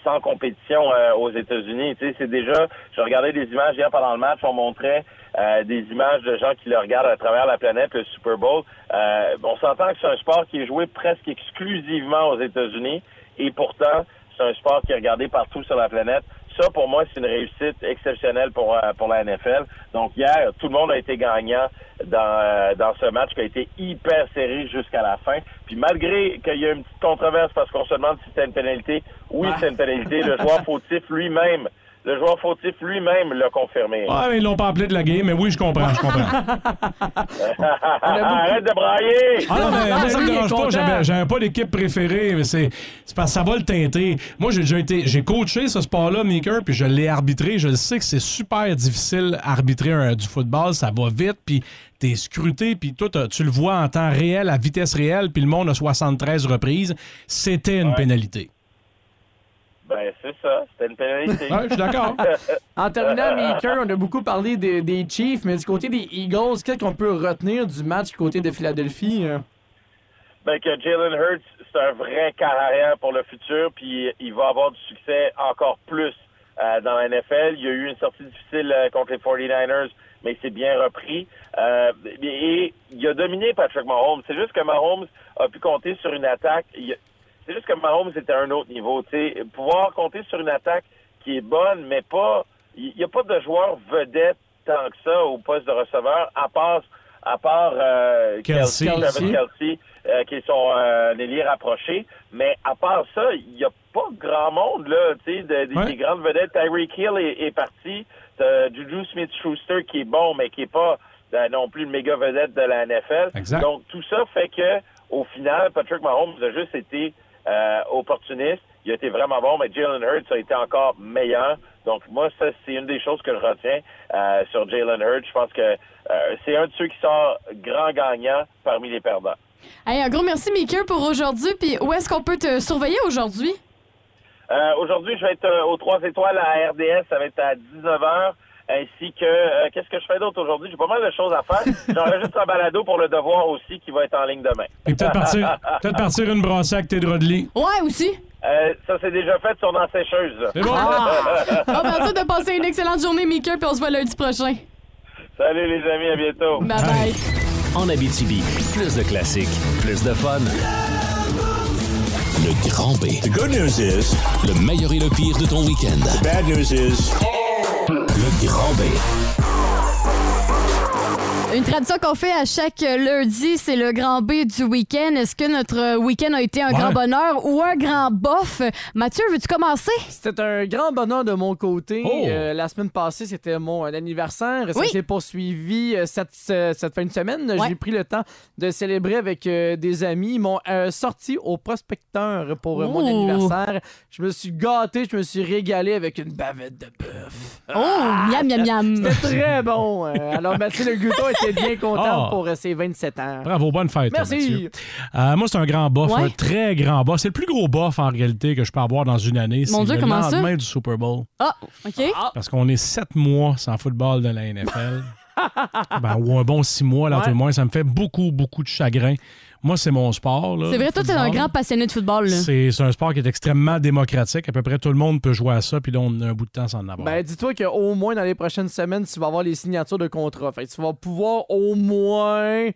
sans compétition euh, aux États-Unis. Tu sais, c'est déjà, je regardais des images hier pendant le match, on montrait euh, des images de gens qui le regardent à travers la planète, le Super Bowl. Euh, on s'entend que c'est un sport qui est joué presque exclusivement aux États-Unis, et pourtant, c'est un sport qui est regardé partout sur la planète. Ça, pour moi, c'est une réussite exceptionnelle pour, euh, pour la NFL. Donc, hier, tout le monde a été gagnant dans, euh, dans ce match qui a été hyper serré jusqu'à la fin. Puis, malgré qu'il y a une petite controverse parce qu'on se demande si c'était une pénalité, oui, c'est une pénalité. Le joueur fautif lui-même, le joueur fautif lui-même l'a confirmé. Ouais, mais ils l'ont pas appelé de la game, mais oui, je comprends, je comprends. Arrête de brailler! Ah non, mais moi, ça me dérange pas. J'avais, j'avais pas d'équipe préférée, mais c'est, c'est parce que ça va le teinter. Moi, j'ai déjà été, j'ai coaché ce sport-là, Maker, puis je l'ai arbitré. Je le sais que c'est super difficile arbitrer un- du football. Ça va vite, puis t'es scruté, puis toi, tu le vois en temps réel, à vitesse réelle, puis le monde a 73 reprises. C'était une pénalité. Ben, c'est ça. C'était une pénalité. Ouais, je suis d'accord. En terminant, Maker, on a beaucoup parlé des, des Chiefs, mais du côté des Eagles, qu'est-ce qu'on peut retenir du match du côté de Philadelphie? euh? ben, que Jalen Hurts, c'est un vrai carrière pour le futur, puis il va avoir du succès encore plus euh, dans la NFL. Il y a eu une sortie difficile euh, contre les 49ers, mais il s'est bien repris. Euh, et il a dominé Patrick Mahomes. C'est juste que Mahomes a pu compter sur une attaque. Il C'est juste que Mahomes était à un autre niveau. Pouvoir compter sur une attaque qui est bonne, mais pas. Il n'y a pas de joueur vedette tant que ça au poste de receveur, à part, à part euh, Kelsey. Kelsey. Kelsey, euh, qui est son euh, ailier rapproché. Mais à part ça, il n'y a pas grand monde, là, tu sais, de- des- Ouais. des grandes vedettes. Tyreek Hill est, est parti. Juju Smith-Schuster qui est bon, mais qui est pas euh, non plus le méga vedette de la NFL. Exact. Donc, tout ça fait que, au final, Patrick Mahomes a juste été euh, opportuniste. Il a été vraiment bon, mais Jalen Hurts a été encore meilleur. Donc, moi, ça, c'est une des choses que je retiens euh, sur Jalen Hurts. Je pense que euh, c'est un de ceux qui sort grand gagnant parmi les perdants. Un gros merci, Maker, pour aujourd'hui. Puis où est-ce qu'on peut te surveiller aujourd'hui? Aujourd'hui, je vais être aux Trois Étoiles à RDS. Ça va être à 19h. Ainsi que, euh, qu'est-ce que je fais d'autre aujourd'hui? J'ai pas mal de choses à faire. J'enregistre un balado pour le devoir aussi qui va être en ligne demain. Et peut-être partir, peut-être partir une brassée avec tes draps de lit. Ouais, aussi. Euh, ça, c'est déjà fait sur dans la sécheuse. C'est bon. Ah! Bon, ben, ça, de passer une excellente journée, Maker, puis on se voit lundi prochain. Salut les amis, à bientôt. Bye bye. En Abitibi, plus de classiques, plus de fun. Le Grand B. The good news is, Le meilleur et le pire de ton week-end. the bad news is, Le Grand B. Une tradition qu'on fait à chaque lundi, c'est le grand B du week-end. Est-ce que notre week-end a été un Ouais. grand bonheur ou un grand bof? Mathieu, veux-tu commencer? C'était un grand bonheur de mon côté. Oh. Euh, la semaine passée, c'était mon euh, anniversaire. Ça Oui. s'est poursuivi euh, cette, ce- cette fin de semaine. Ouais. J'ai pris le temps de célébrer avec euh, des amis. Ils m'ont euh, sorti au prospecteur pour euh, mon Oh. anniversaire. Je me suis gâté, je me suis régalé avec une bavette de bœuf. Oh, miam, miam, miam. C'était très bon. Euh, alors, Mathieu Le Gouton était bien content Ah. pour euh, ses 27 ans. Bravo, bonne fête. Merci. Euh, moi, c'est un grand bof, Ouais. un très grand bof. C'est le plus gros bof en réalité que je peux avoir dans une année. Mon C'est Dieu, le comment ça? lendemain du Super Bowl. Ah, OK. Parce qu'on est sept mois sans football dans la NFL. Ben, ou un bon six mois, là, Ouais. tout le moins. Ça me fait beaucoup, beaucoup de chagrin. Moi, c'est mon sport. C'est vrai, toi, t'es un football. grand passionné de football. là. C'est un sport qui est extrêmement démocratique. À peu près tout le monde peut jouer à ça, puis là, on a un bout de temps sans en avoir. Ben, dis-toi qu'au moins dans les prochaines semaines, tu vas avoir les signatures de contrat. Fait que tu vas pouvoir au moins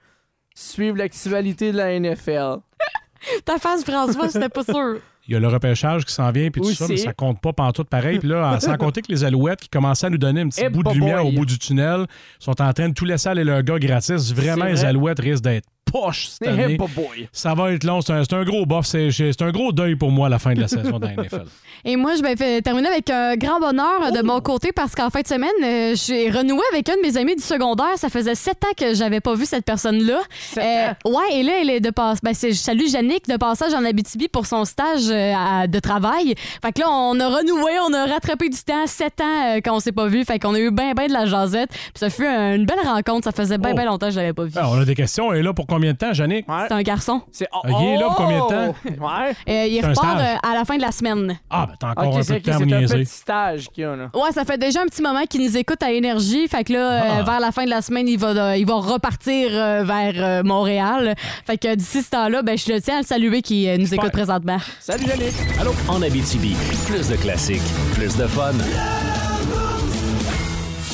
suivre l'actualité de la NFL. Ta face, François, c'était pas sûr. Il y a le repêchage qui s'en vient, puis tout ça, mais ça compte pas pantoute pareil. Puis là, sans compter que les Alouettes qui commençaient à nous donner un petit Eh, bout de boy. lumière au bout du tunnel sont en train de tout laisser aller leur gars gratis. Vraiment, les. Alouettes risquent d'être poches cette année. boy. Ça va être long. C'est un, gros bof. C'est c'est un gros deuil pour moi à la fin de la saison de la NFL. Et moi, je vais terminer avec un grand bonheur de mon côté parce qu'en fin de semaine, euh, j'ai renoué avec un de mes amis du secondaire. Ça faisait sept ans que j'avais pas vu cette personne-là. Euh, ouais, et là, elle est de passe. Ben, c'est- je salue Yannick de passage en Abitibi pour son stage euh, à- de travail. Fait que là, on a renoué, on a rattrapé du temps, sept ans euh, qu'on s'est pas vu. Fait qu'on a eu bien, bien de la jasette. Puis ça fut un- une belle rencontre. Ça faisait bien, Oh. bien longtemps que je l'avais pas vu. Ah, on a des questions. Est là pour combien de temps, Yannick? C'est un garçon. C'est Ah, il est là pour combien de temps? Ouais. Euh, il C'est un repart stage. euh, à la fin de la semaine. Ah, ben t'as encore Ok, un peu c'est de ok, temps à c'est me un niaiser. petit stage qu'il y a là. Ouais, ça fait déjà un petit moment qu'il nous écoute à Énergie. Fait que là, euh, Ah. vers la fin de la semaine, il va, euh, il va repartir euh, vers euh, Montréal. Fait que d'ici ce temps-là, ben, je le tiens à le saluer qui euh, nous écoute présentement. Salut, Yannick. Allô? En Abitibi, plus de classiques, plus de fun.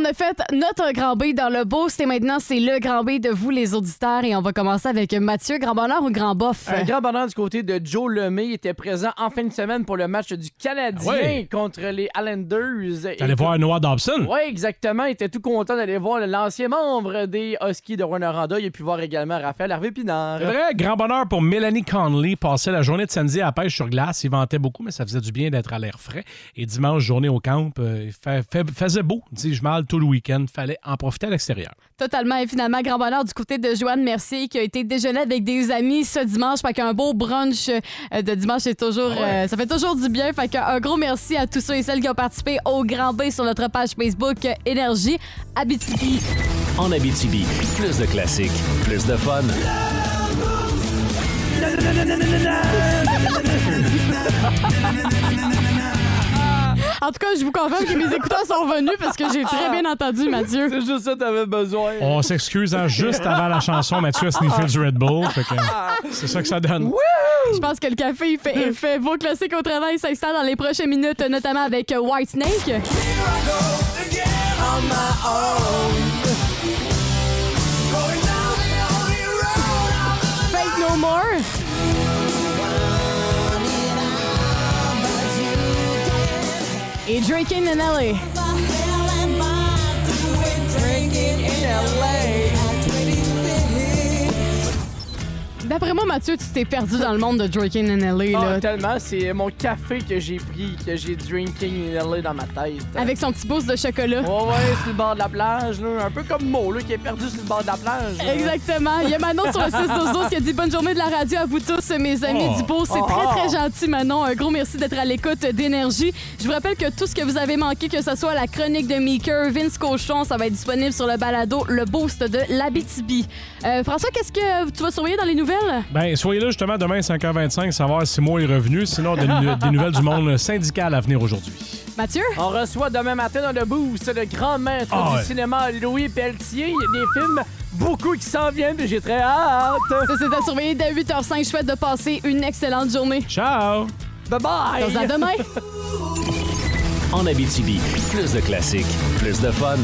on a fait notre grand B dans le boost et maintenant, c'est le grand B de vous, les auditeurs. Et on va commencer avec Mathieu. Grand bonheur ou grand bof? Un grand bonheur du côté de Joe Lemay Il était présent en fin de semaine pour le match du Canadien Ouais. contre les Islanders. T'allais voir Noah Dobson? Oui, exactement. Il était tout content d'aller voir l'ancien membre des Huskies de Rwanda. Il a pu voir également Raphaël Harvey Pinard. C'est vrai, grand bonheur pour Mélanie Conley. Passait la journée de samedi à la pêche sur glace. Il ventait beaucoup, mais ça faisait du bien d'être à l'air frais. Et dimanche, journée au camp, euh, il fait- fait- faisait beau, dis-je mal, tout le week-end. Fallait en profiter à l'extérieur. Totalement et finalement, grand bonheur du côté de Joanne Mercier qui a été déjeuner avec des amis ce dimanche. Fait qu'un beau brunch euh, de dimanche, c'est toujours, euh, ça fait toujours du bien. Fait qu'un gros merci à tous ceux et celles qui ont participé au Grand B sur notre page Facebook euh, Énergie Abitibi. En Abitibi, plus de classiques, plus de fun. En tout cas, je vous confirme que mes écouteurs sont revenus parce que j'ai très bien entendu, Mathieu. C'est juste ça que t'avais besoin. On s'excuse hein, juste avant la chanson, Mathieu a sniffé du Red Bull. C'est ça que ça donne. Je pense que le café, il fait effet. Vos classiques au travail s'installent dans les prochaines minutes, notamment avec euh, White Snake. Fake Et Drinking in LA. D'après moi, Mathieu, tu t'es perdu dans le monde de Drinking in LA. Ah, Là. tellement, c'est mon café que j'ai pris, que j'ai drinking in LA dans ma tête. Avec son petit boost de chocolat. Ouais, ouais, sur le bord de la plage, là. Un peu comme Mo, là, qui est perdu sur le bord de la plage. là. Exactement. Il y a Manon sur le 6 12 qui a dit bonne journée de la radio à vous tous, mes amis Oh. du beau. C'est Oh, très, oh. très gentil, Manon. Un gros merci d'être à l'écoute d'énergie. Je vous rappelle que tout ce que vous avez manqué, que ce soit la chronique de Meeker, Vince Cochon, ça va être disponible sur le balado Le Boost de l'Abitibi. Euh, François, qu'est-ce que tu vas surveiller dans les nouvelles? Ben, soyez là justement demain à 5h25, savoir si moi est revenu. Sinon, des, des nouvelles du monde syndical à venir aujourd'hui. Mathieu? On reçoit demain matin dans le boost le grand maître Ah du ouais. cinéma Louis Pelletier. Il y a des films, beaucoup qui s'en viennent, puis j'ai très hâte. Ça, c'est à surveiller dès 8h05. Je souhaite de passer une excellente journée. Ciao! Bye bye! À demain! En Abitibi, plus de classiques, plus de fun.